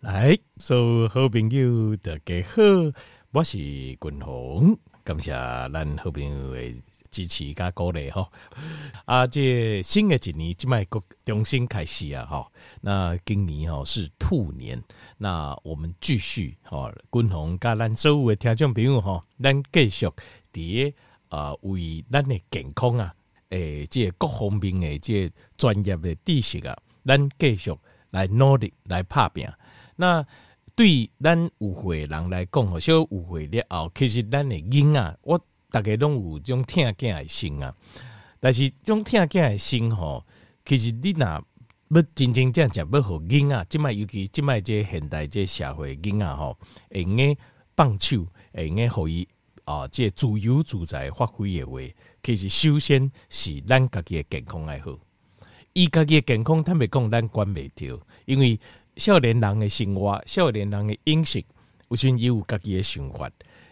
来，所有好朋友大家好，我是君鸿，感谢咱好朋友的支持加鼓励哈。啊，这新的一年即卖个重新开始啊哈。那今年哈是兔年，那我们继续哈，君鸿加咱所有的听众朋友哈，咱继续伫啊为咱的健康啊，诶，这各方面的这专业的知识啊，咱继续来努力来拍拼。那对咱有会人来讲，哦，小有会了后，其实咱的囡仔，我大家拢有种疼囝的心啊。但是种疼囝的心吼，其实你若要真真正正要互囡仔，即卖尤其即卖这现代这社会囡仔吼，会用个放手，会用个互伊啊，这自由自在发挥的话，其实首先是咱家己的健康爱好。伊家己的健康，他袂讲咱管袂着，因为。少年人的生活，少年人的饮食，有时伊有家己的想法，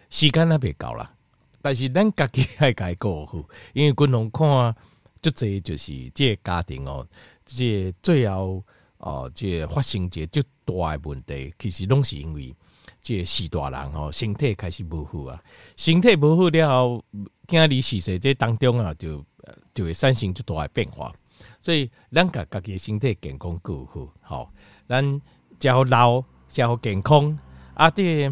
时间还袂够啦。但是咱家己爱家过好，因为君龙看，即这就是这个家庭哦，这个、最后哦，这个、发生这最大的问题，其实拢是因为这个四大人哦，身体开始无好啊，身体无好了后，今日逝世这当中啊，就就会产生最大的变化。所以咱家家己的身体健康够好，好。咱较老较健康，啊！这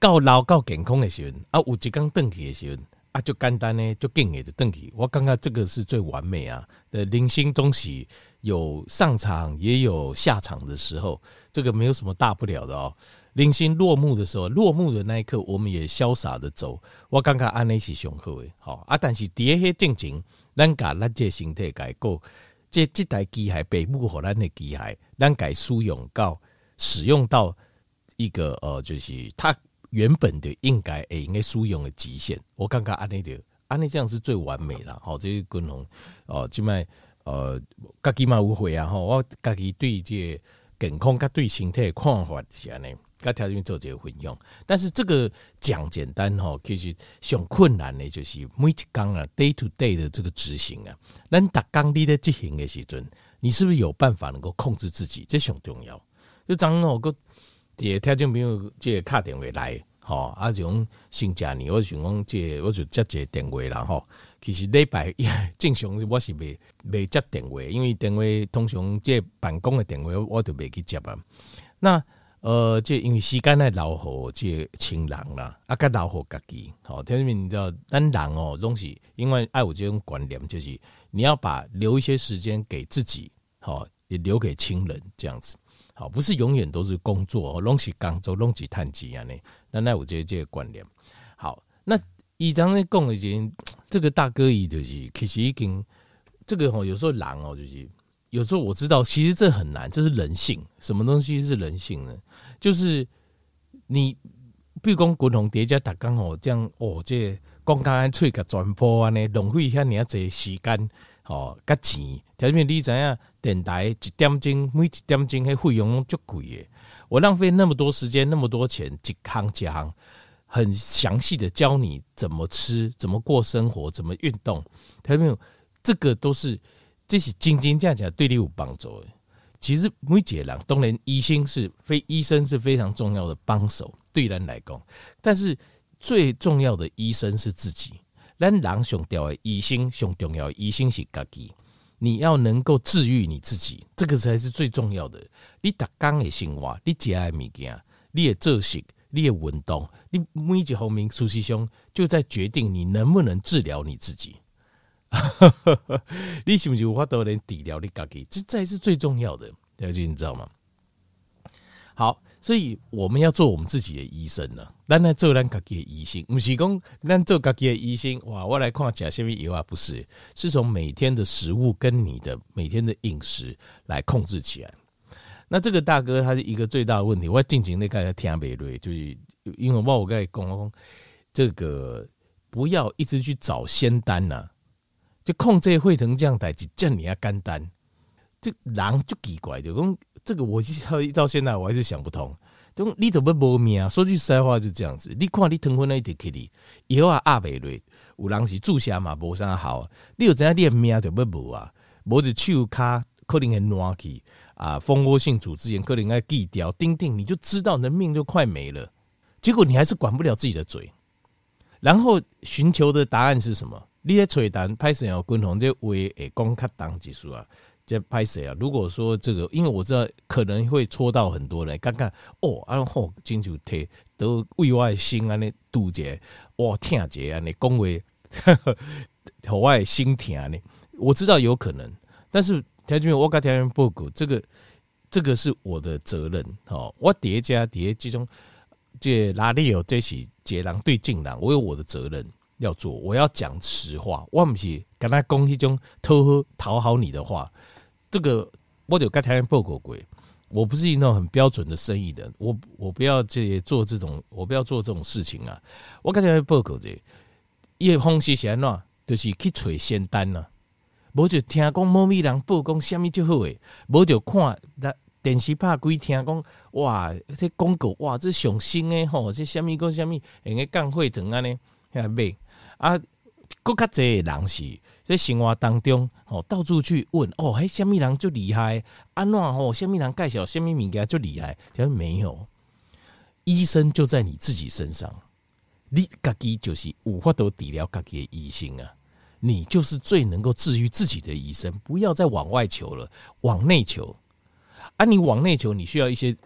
到老到健康的时候，啊，有一天转去的时候，啊，就简单呢，就更的就转去。我感觉这个是最完美啊！的人生东西有上场也有下场的时候，这个没有什么大不了的哦。人生落幕的时候，落幕的那一刻，我们也潇洒的走。我感觉安尼是上好的，好啊！但是第二正经，咱甲咱这身体改过。这这台机械北部荷兰的机械，咱改使用到使用到一个呃，就是它原本的应该诶应该使用的极限。我感觉安尼的安尼这样是最完美了。好，这个功能哦，即卖呃，家己嘛有会啊。吼，我家己对这健康甲对身体的看法是安尼。跟条件做一个混用，但是这个讲简单吼，其实上困难的，就是每一天啊，day to day 的这个执行啊，咱达刚你的执行的时阵，你是不是有办法能够控制自己？这上重要。就张我个也条件没有这个卡电话来，吼，啊种新家呢，我想讲这我就接一个电话啦，吼。其实礼拜一 正常我是未未接电话，因为电话通常这办公的电话我都未去接啊。那呃，这因为时间来留给这亲人啦，啊，甲留给家己。好，听明你知道，咱人哦，东西因为爱有这种观念，就是你要把留一些时间给自己，好，也留给亲人，这样子。好，不是永远都是工作哦，拢是工作，拢是叹气啊，呢。那那我这这个观念。好，那以上呢讲已经，这个大哥伊就是其实已经，这个哦，有时候人哦，就是有时候我知道，其实这很难，这是人性。什么东西是人性呢？就是你，比如讲共同叠加打刚好这样哦，这光刚刚吹个转播啊呢，浪费一下你要这时间哦，加钱。特别你知影电台一点钟，每一点钟迄费用拢足贵诶。我浪费那么多时间，那么多钱，一康一行很详细的教你怎么吃，怎么过生活，怎么运动。特别这个都是这是真真正正对你有帮助的。其实每一个人，当然医生是非医生是非常重要的帮手，对人来讲。但是最重要的医生是自己。咱人上吊的医生，上重要的医生是家己。你要能够治愈你自己，这个才是最重要的。你打工的生活，你食的物件，你的作息，你的运动，你每一方面，事实上就在决定你能不能治疗你自己。你是不是有法度能治疗你自己？这才是最重要的，了解你知道吗？好，所以我们要做我们自己的医生呢。咱来做咱自己的医生，不是讲咱做自己的医生。哇，我来看吃什么药啊？不是，是从每天的食物跟你的每天的饮食来控制起来。那这个大哥他是一个最大的问题。我要进行那个听美瑞，就是因为我我刚才讲，这个不要一直去找仙丹呐、就控制会成这样代志，叫你要简单。这人就奇怪，就讲这个，我到到现在我还是想不通。就你怎么无命？说句实话，就这样子。你看你疼昏那一点，给你以后啊阿伯瑞，有人是注射嘛，无啥好。你有怎样你的命就要无啊？无就手卡可能会烂去啊，蜂窝性组织炎可能会记掉，钉钉，你就知道你的命就快没了。结果你还是管不了自己的嘴，然后寻求的答案是什么？你在吹单拍摄要共同这为诶公开当技术啊，这拍摄啊。如果说这个，因为我知道可能会戳到很多人，刚刚哦，然后金主贴都为外心安尼堵结，哇，听结安尼恭维，头外 心疼安尼。我知道有可能，但是条件我跟条件报告，这个这个是我的责任哦。我叠加叠这种这哪里有这些截狼对镜狼，我有我的责任。要做，我要讲实话，我不是跟他讲一种偷喝讨好你的话。这个我就跟台湾报告过，我不是那种很标准的生意人，我我不要这做这种，我不要做这种事情啊。我跟台湾报告这，叶风是啥呢？就是去找仙丹呐，无就听讲某咪人报讲虾米就好诶，无就看那电视拍鬼听讲哇，这广告哇，这上新诶吼，这虾米个虾米，人家降血糖安尼，遐买。啊，更较侪人是在生活当中，吼到处去问哦，嘿，虾米人就厉害？安怎吼，虾米人介绍虾米物件就厉害？其实没有，医生就在你自己身上，你家己就是有法度治疗家己的医生啊，你就是最能够治愈自己的医生。不要再往外求了，往内求。啊，你往内求，你需要一些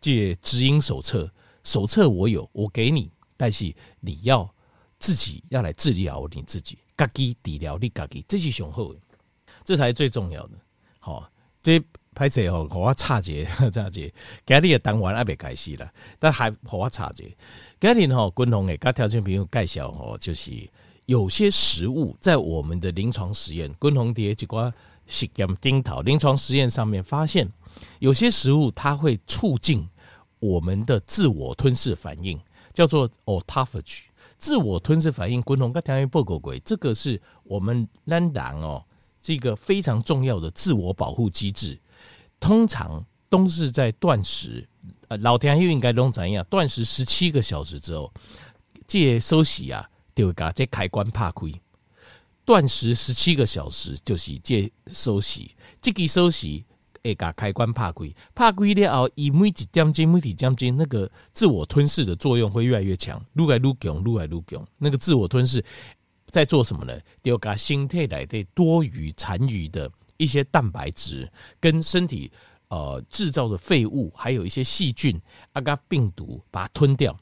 这指引手册，手册我有，我给你，但是你要。自己要来治疗你自己，自己治疗你自己，这是雄厚，这才是最重要的。好，这拍摄哦，我差节差节，今日也当完还没开始了，但还我差节。今日哈，共同给各条件朋友介绍哦，就是有些食物在我们的临床实验，共同叠几挂实验丁桃临床实验上面发现，有些食物它会促进我们的自我吞噬反应，叫做 autophagy。自我吞噬反应，共同跟条件报告过，这个是我们人哦，这个非常重要的自我保护机制。通常都是在断食，呃，老天又应该拢怎样？断食十七个小时之后，借休息啊，就会把这开关拍开。断食十七个小时就是借休息，这个休息。会把开关拍开，拍开了后，以每几点钟、每几点钟，那个自我吞噬的作用会越来越强，愈来愈强，愈来愈强。那个自我吞噬在做什么呢？就把身体内的多余、残余的一些蛋白质跟身体呃制造的废物，还有一些细菌、啊个病毒，把它吞掉。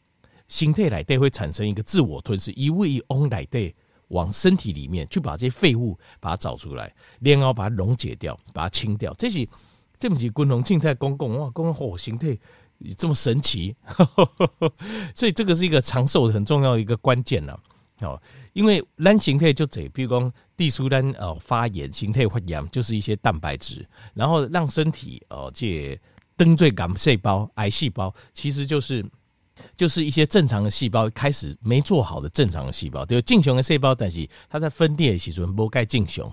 身体内会产生一个自我吞噬，一味一往内底往身体里面去把这些废物把它找出来，然后把它溶解掉，把它清掉。这是。这么几共同青菜公共哇，公共火形态这么神奇，所以这个是一个长寿很重要的一个关键了哦。因为单形态就这，比如说地苏丹哦发炎形态发炎，就是一些蛋白质，然后让身体哦这灯最感细胞癌细胞，其实就是就是一些正常的细胞开始没做好的正常的细胞，就正常的细胞，但是它在分裂的时候不该正常。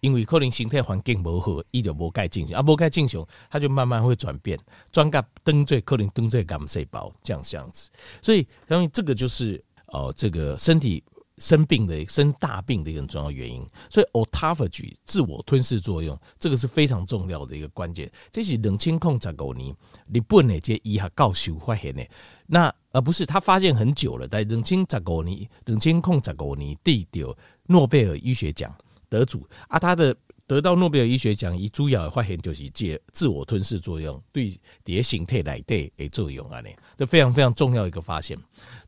因为可能形态环境不好，伊就无该进行啊，无该进行，它就慢慢会转变，转个灯最可能灯最癌细胞这样这样子，所以因为这个就是哦，这个身体生病的生大病的一个重要原因，所以 autophagy 自我吞噬作用，这个是非常重要的一个关键。这是冷清控十五年，日本的这医学教授发现的，那而不是他发现很久了，在冷清十五年，冷清控十五年得到诺贝尔医学奖。得主啊，他的得到诺贝尔医学奖，以主要的发现就是借自我吞噬作用对蝶形态来对诶作用啊，呢，这非常非常重要一个发现。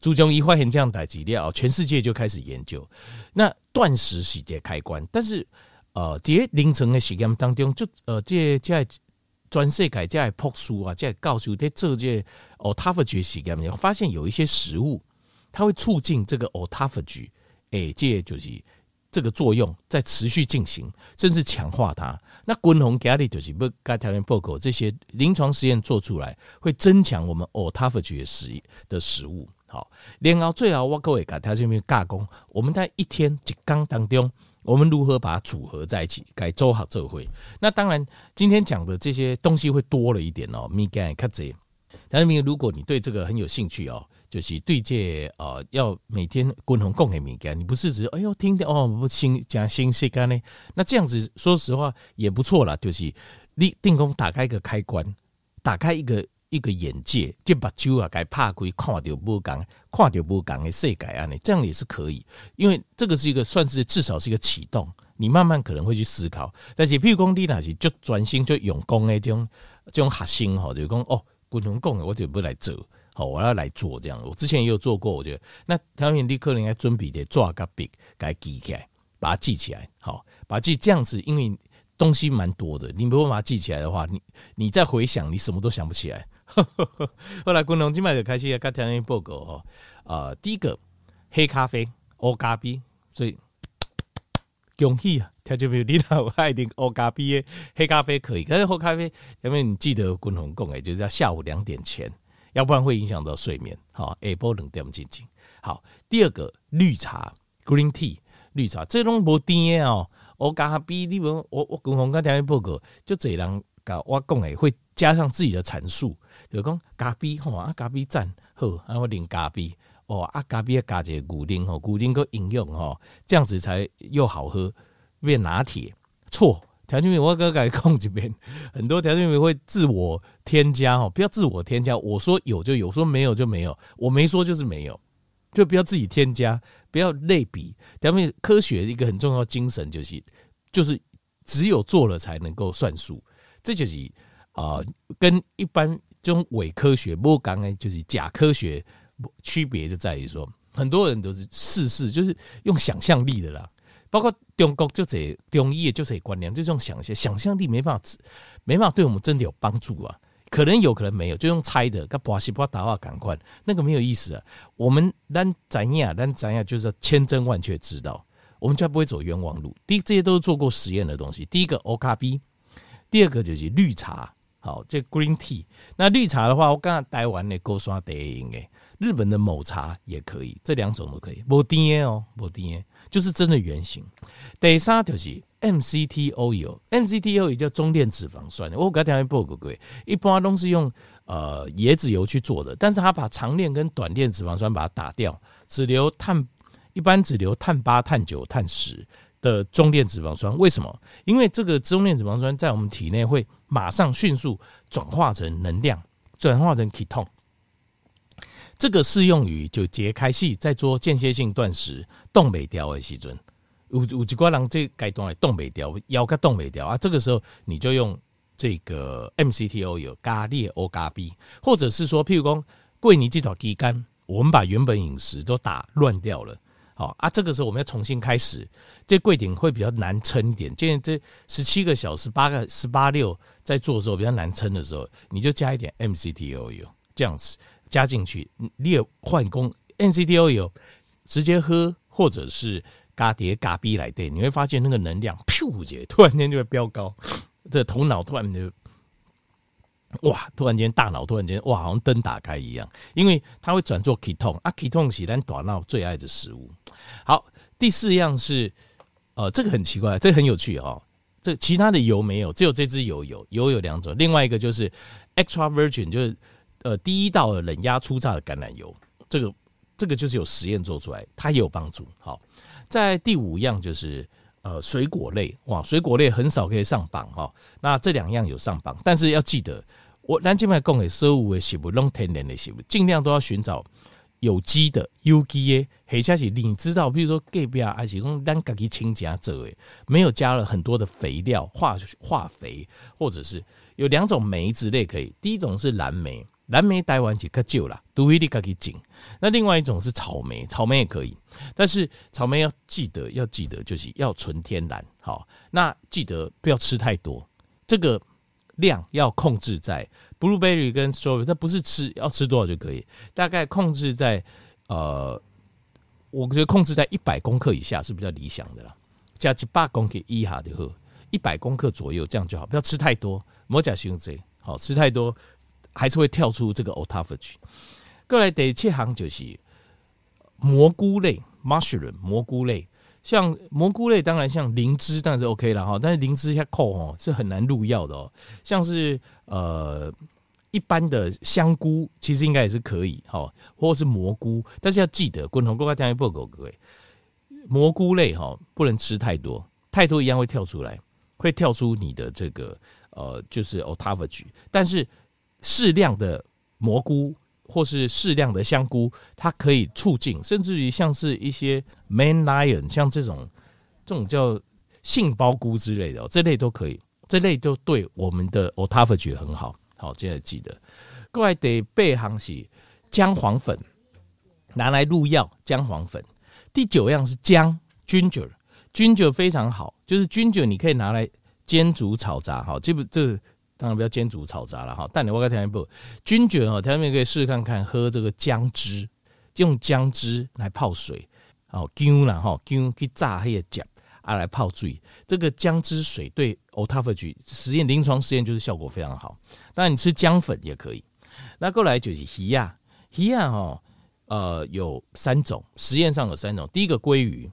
朱中一发现这样代志了，全世界就开始研究。那断食是这开关，但是呃，这凌晨的实验当中，就呃，这这全世界这博士啊，这告诉在做这哦，autophagy 实验，发现有一些食物，它会促进这个 autophagy，诶，这就是。这个作用在持续进行，甚至强化它。那滚红咖喱就是不该条件报告这些临床实验做出来，会增强我们 autophagy 的食的食物。好，然后最后我各位该条件没有加工，我们在一天一缸当中，我们如何把它组合在一起，该做好这会。那当然，今天讲的这些东西会多了一点哦，米干卡子。但是如果你对这个很有兴趣哦，就是对这呃要每天共同共给物件，你不是只哎呦听的哦不新讲新鲜干呢？那这样子说实话也不错啦，就是你定功打开一个开关，打开一个一个眼界，就把酒啊该怕鬼看到不讲，看到不讲的世界啊，你这样也是可以，因为这个是一个算是至少是一个启动，你慢慢可能会去思考。但是譬如讲你那是就专心就用功的这种这种核心哈，就讲哦。均衡供的，我就不来做，好，我要来做这样。我之前也有做过，我觉得那条面立刻应该准备的抓个笔，给记起来，把它记起来，好，把它记这样子，因为东西蛮多的，你没办法记起来的话，你你再回想，你什么都想不起来。后来滚龙今麦就开始要跟条面报告哈，呃，第一个黑咖啡，黑咖啡，所以恭喜啊！条就没有你那我爱点黑咖啡的黑咖啡可以，但是喝咖啡因为你记得滚红共诶，就是要下午两点前，要不然会影响到睡眠。好，下晡两点进进。好，第二个绿茶 （green tea），绿茶这种无甜哦，黑咖啡你们我我滚红跟条件报告，就这人搞我讲诶，会加上自己的阐述，就讲咖啡吼啊，咖啡赞好，然后饮咖啡哦啊，咖啡加一个牛奶吼，牛奶个营养吼，这样子才又好喝。变拿铁错，调酒品我刚刚控这边很多调酒品会自我添加哦，不要自我添加。我说有就有，说没有就没有，我没说就是没有，就不要自己添加，不要类比。调酒品科学一个很重要精神就是，就是只有做了才能够算数，这就是啊、跟一般这种伪科学不讲呢，就是假科学区别就在于说，很多人都是试试，就是用想象力的啦。包括中国就这中医就这观念，就这种想象想象力没办法，没办法对我们真的有帮助啊。可能有可能没有，就用猜的，跟巴西巴达话感官那个没有意思啊。我们咱怎样，咱怎样，就是千真万确知道，我们就不会走冤枉路。第一，这些都是做过实验的东西。第一个欧咖啡，第二个就是绿茶，好，这 green tea。那绿茶的话，我刚刚待完的勾刷得应该，日本的某茶也可以，这两种都可以。无甜哦，无甜。就是真的原型。第三就是 MCT oil，MCT oil 也叫中链脂肪酸。我刚才报过，一般都是用呃椰子油去做的，但是它把长链跟短链脂肪酸把它打掉，只留碳，一般只留碳八、碳九、碳十的中链脂肪酸。为什么？因为这个中链脂肪酸在我们体内会马上迅速转化成能量，转化成 ketone。这个适用于就节开始在做间歇性断食冻未条的时阵，有有几挂人这阶段来冻未条，腰个冻未条啊，这个时候你就用这个 MCT oil 加列欧咖啡，或者是说，譬如说贵尼这条肌肝，我们把原本饮食都打乱掉了，好啊，这个时候我们要重新开始，这柜顶会比较难撑一点，现在这十七个小时八个十八六在做的时候比较难撑的时候，你就加一点 MCT oil 这样子。加进去，你也换工，N C D O 有直接喝，或者是嘎碟嘎逼来对，你会发现那个能量噗姐突然间就会飙高，这头脑突然就哇，突然间大脑突然间哇，好像灯打开一样，因为它会转做 ketone 啊，ketone 是咱大脑最爱的食物。好，第四样是呃，这个很奇怪，这很有趣哦。这其他的油没有，只有这支油有，油有两种，另外一个就是 extra virgin，就是。呃，第一道冷压初榨的橄榄油，这个这个就是有实验做出来，它也有帮助。好，在第五样就是呃水果类，哇，水果类很少可以上榜哈。那这两样有上榜，但是要记得，我南京卖供给食物的食物，弄天然的食物，尽量都要寻找有机的、有机的，或者是你知道，比如说隔壁啊，还是讲咱自己亲家做的，没有加了很多的肥料、化化肥，或者是有两种梅之类可以，第一种是蓝莓。蓝莓待完就可旧了，都会立刻去紧。那另外一种是草莓，草莓也可以，但是草莓要记得，要记得就是要纯天然。好，那记得不要吃太多，这个量要控制在 blueberry 跟 strawberry，它不是吃要吃多少就可以，大概控制在呃，我觉得控制在一百公克以下是比较理想的啦。加几百公克以下就好，一百公克左右这样就好，不要吃太多。莫加熊贼，好吃太多。还是会跳出这个 autophagy。过来第七行就是蘑菇类，mushroom 蘑菇类，像蘑菇类当然像灵芝，当然是 OK 了哈。但是灵芝一下扣哦是很难入药的哦。像是呃一般的香菇其实应该也是可以，哈，或者是蘑菇，但是要记得，滚筒过来听一报告各位，蘑菇类哈不能吃太多，太多一样会跳出来，会跳出你的这个呃就是 autophagy，但是适量的蘑菇或是适量的香菇，它可以促进，甚至于像是一些 man lion，像这种这种叫杏鲍菇之类的，这类都可以。这类都对我们的 autophagy 很好，好，现在记得。各位得备行是姜黄粉，拿来入药。姜黄粉。第九样是姜 ginger，ginger 非常好，就是 ginger 你可以拿来煎煮炒炸，好，这不这当然不要煎煮炒炸了哈。但你我刚才讲一步，ginger 哦，他们可以试试看看喝这个姜汁，用姜汁来泡水，好姜啦哈，姜去炸黑的酱。啊，来泡水，这个姜汁水对 o t o p h a g y 实验临床实验就是效果非常好。当然你吃姜粉也可以。那过来就是鱼啊，鱼啊哈，呃，有三种，实验上有三种。第一个鲑鱼，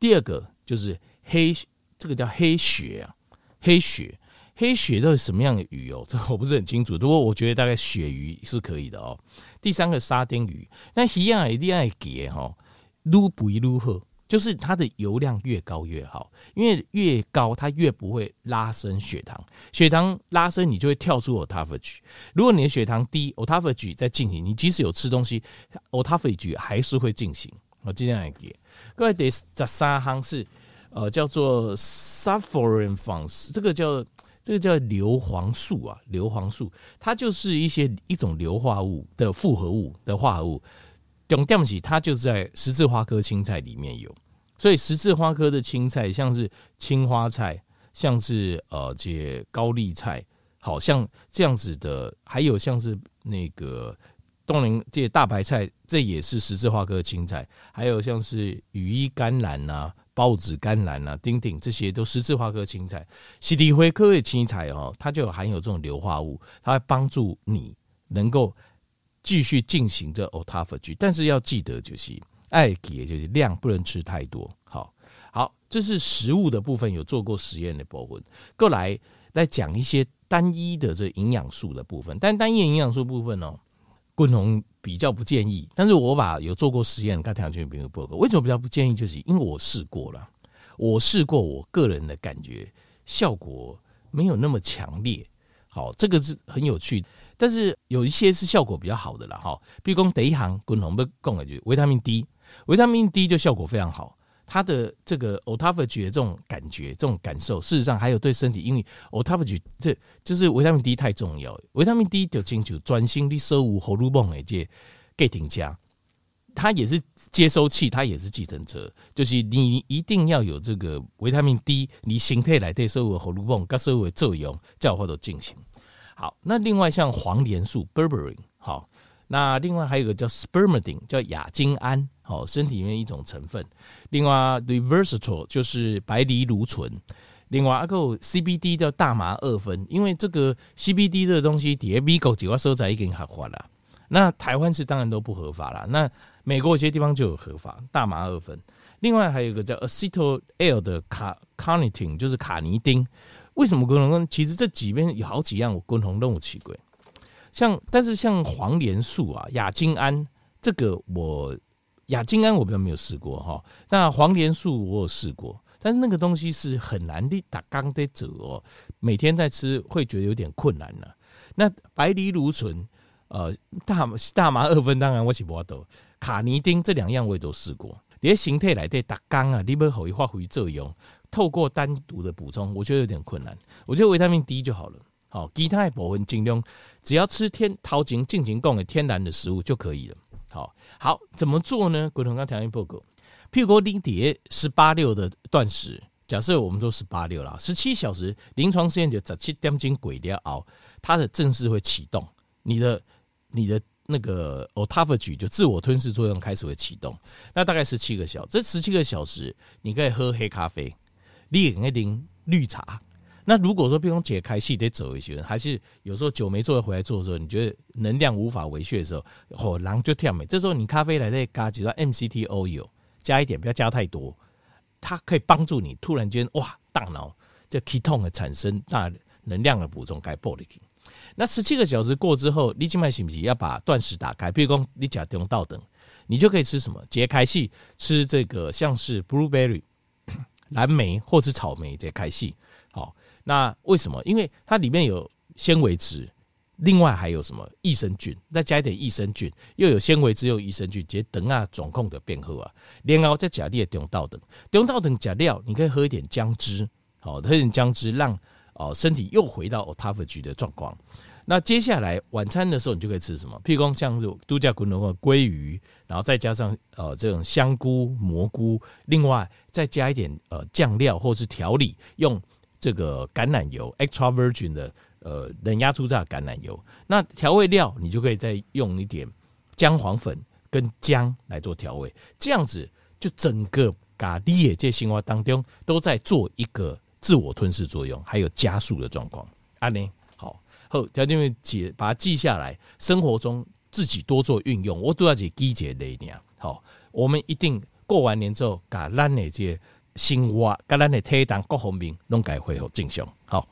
第二个就是黑，这个叫黑血啊，黑血，黑鳕到底什么样的鱼哦？这个我不是很清楚，不过我觉得大概鳕鱼是可以的哦。第三个沙丁鱼，那一样一定要给哈，撸不一撸好。就是它的油量越高越好，因为越高它越不会拉升血糖，血糖拉升你就会跳出 autophagy。如果你的血糖低，autophagy 在进行，你即使有吃东西，autophagy 还是会进行。我尽量来给各位，第十三行是呃叫做 sulforaphane，这个叫这个叫硫磺素啊，硫磺素，它就是一些一种硫化物的复合物的化合物。重点是它就在十字花科青菜里面有，所以十字花科的青菜，像是青花菜，像是呃这高丽菜，好像这样子的，还有像是那个东林这些大白菜，这也是十字花科青菜，还有像是羽衣甘蓝呐、孢子甘蓝啊、丁丁，这些都十字花科青菜。西地灰科的青菜哦，它就含有这种硫化物，它会帮助你能够。继续进行这 autophagy，但是要记得就是爱给，就是量不能吃太多。好，好，这是食物的部分，有做过实验的部分。过来来讲一些单一的这营养素的部分，但单一营养素部分呢，共同比较不建议。但是我把有做过实验，刚才讲有报告，为什么比较不建议？就是因为我试过了，我试过，我个人的感觉效果没有那么强烈。好，这个是很有趣。但是有一些是效果比较好的了哈，比如讲第一行共同不共的就维他命 D，维他命 D 就效果非常好，它的这个 autophagy 的这种感觉、这种感受，事实上还有对身体，因为 autophagy 这就是维他命 D 太重要，维他命 D 就清楚专心的收无荷尔蒙的这给停加，它也是接收器，它也是计程车，就是你一定要有这个维他命 D，你身体来对收无荷尔蒙跟收无作用，才有法度进行。好，那另外像黄连素 （berberine），好，那另外还有一个叫 spermidine，叫亚精胺，好，身体里面一种成分。另外 resveratrol 就是白藜芦醇。另外还有 CBD 叫大麻二酚，因为这个 CBD 这个东西底下美国几个收在已经合法了，那台湾是当然都不合法了。那美国有些地方就有合法大麻二酚。另外还有一个叫 acetyl L 的卡 carnitine，就是卡尼丁。为什么共同？其实这几边有好几样我共同任务奇怪，像但是像黄连素啊、亚精胺这个我亚精胺我比较没有试过哈，那黄连素我有试过，但是那个东西是很难的打刚的走哦，每天在吃会觉得有点困难了。那白藜芦醇、呃大大麻二酚，当然我是不懂，卡尼丁这两样我也都试过，你的形态来对打刚啊，你不可以发挥作用。透过单独的补充，我觉得有点困难。我觉得维他命 D 就好了。好，其他的部分尽量只要吃天桃金进行供的天然的食物就可以了。好，好怎么做呢？国同刚条件报告，譬如说零点十八六的断食，假设我们说十八六啦，十七小时临床试验就十七点钟鬼掉熬，它的正式会启动，你的你的那个 autophagy 就自我吞噬作用开始会启动。那大概十七个小，这十七个小时你可以喝黑咖啡。你也可以喝绿茶。那如果说比如解开气得走一些，还是有时候久没做回来做的时候，你觉得能量无法维续的时候，哦，然后就跳美。这时候你咖啡来再加几段 MCT oil，加一点，不要加太多，它可以帮助你突然间哇，大脑这 k e t o n 的产生，大能量的补充该玻璃。那十七个小时过之后，你今晚是不是要把断食打开？比如说你假中道等，你就可以吃什么？解开系吃这个像是 blueberry 蓝莓或是草莓节开系。那为什么？因为它里面有纤维质。另外还有什么益生菌？再加一点益生菌，又有纤维质，又有益生菌，直接等啊总控的变好啊。然后再加你的中道等，中道等加料，你可以喝一点姜汁，好，喝一点姜汁，让哦身体又回到 autophagy 的状况。那接下来晚餐的时候，你就可以吃什么？譬如说像度假滚的话，鲑鱼，然后再加上呃这种香菇、蘑菇，另外再加一点呃酱料或是调理，用这个橄榄油 extra virgin 的。呃，冷压初榨橄榄油，那调味料你就可以再用一点姜黄粉跟姜来做调味，这样子就整个咖喱业这生活当中都在做一个自我吞噬作用，还有加速的状况。安妮，好，好，条件记把它记下来，生活中自己多做运用，我都要去记这类呢。好，我们一定过完年之后，把咱的这生活，甲咱的体重各方面拢该恢复正常。好。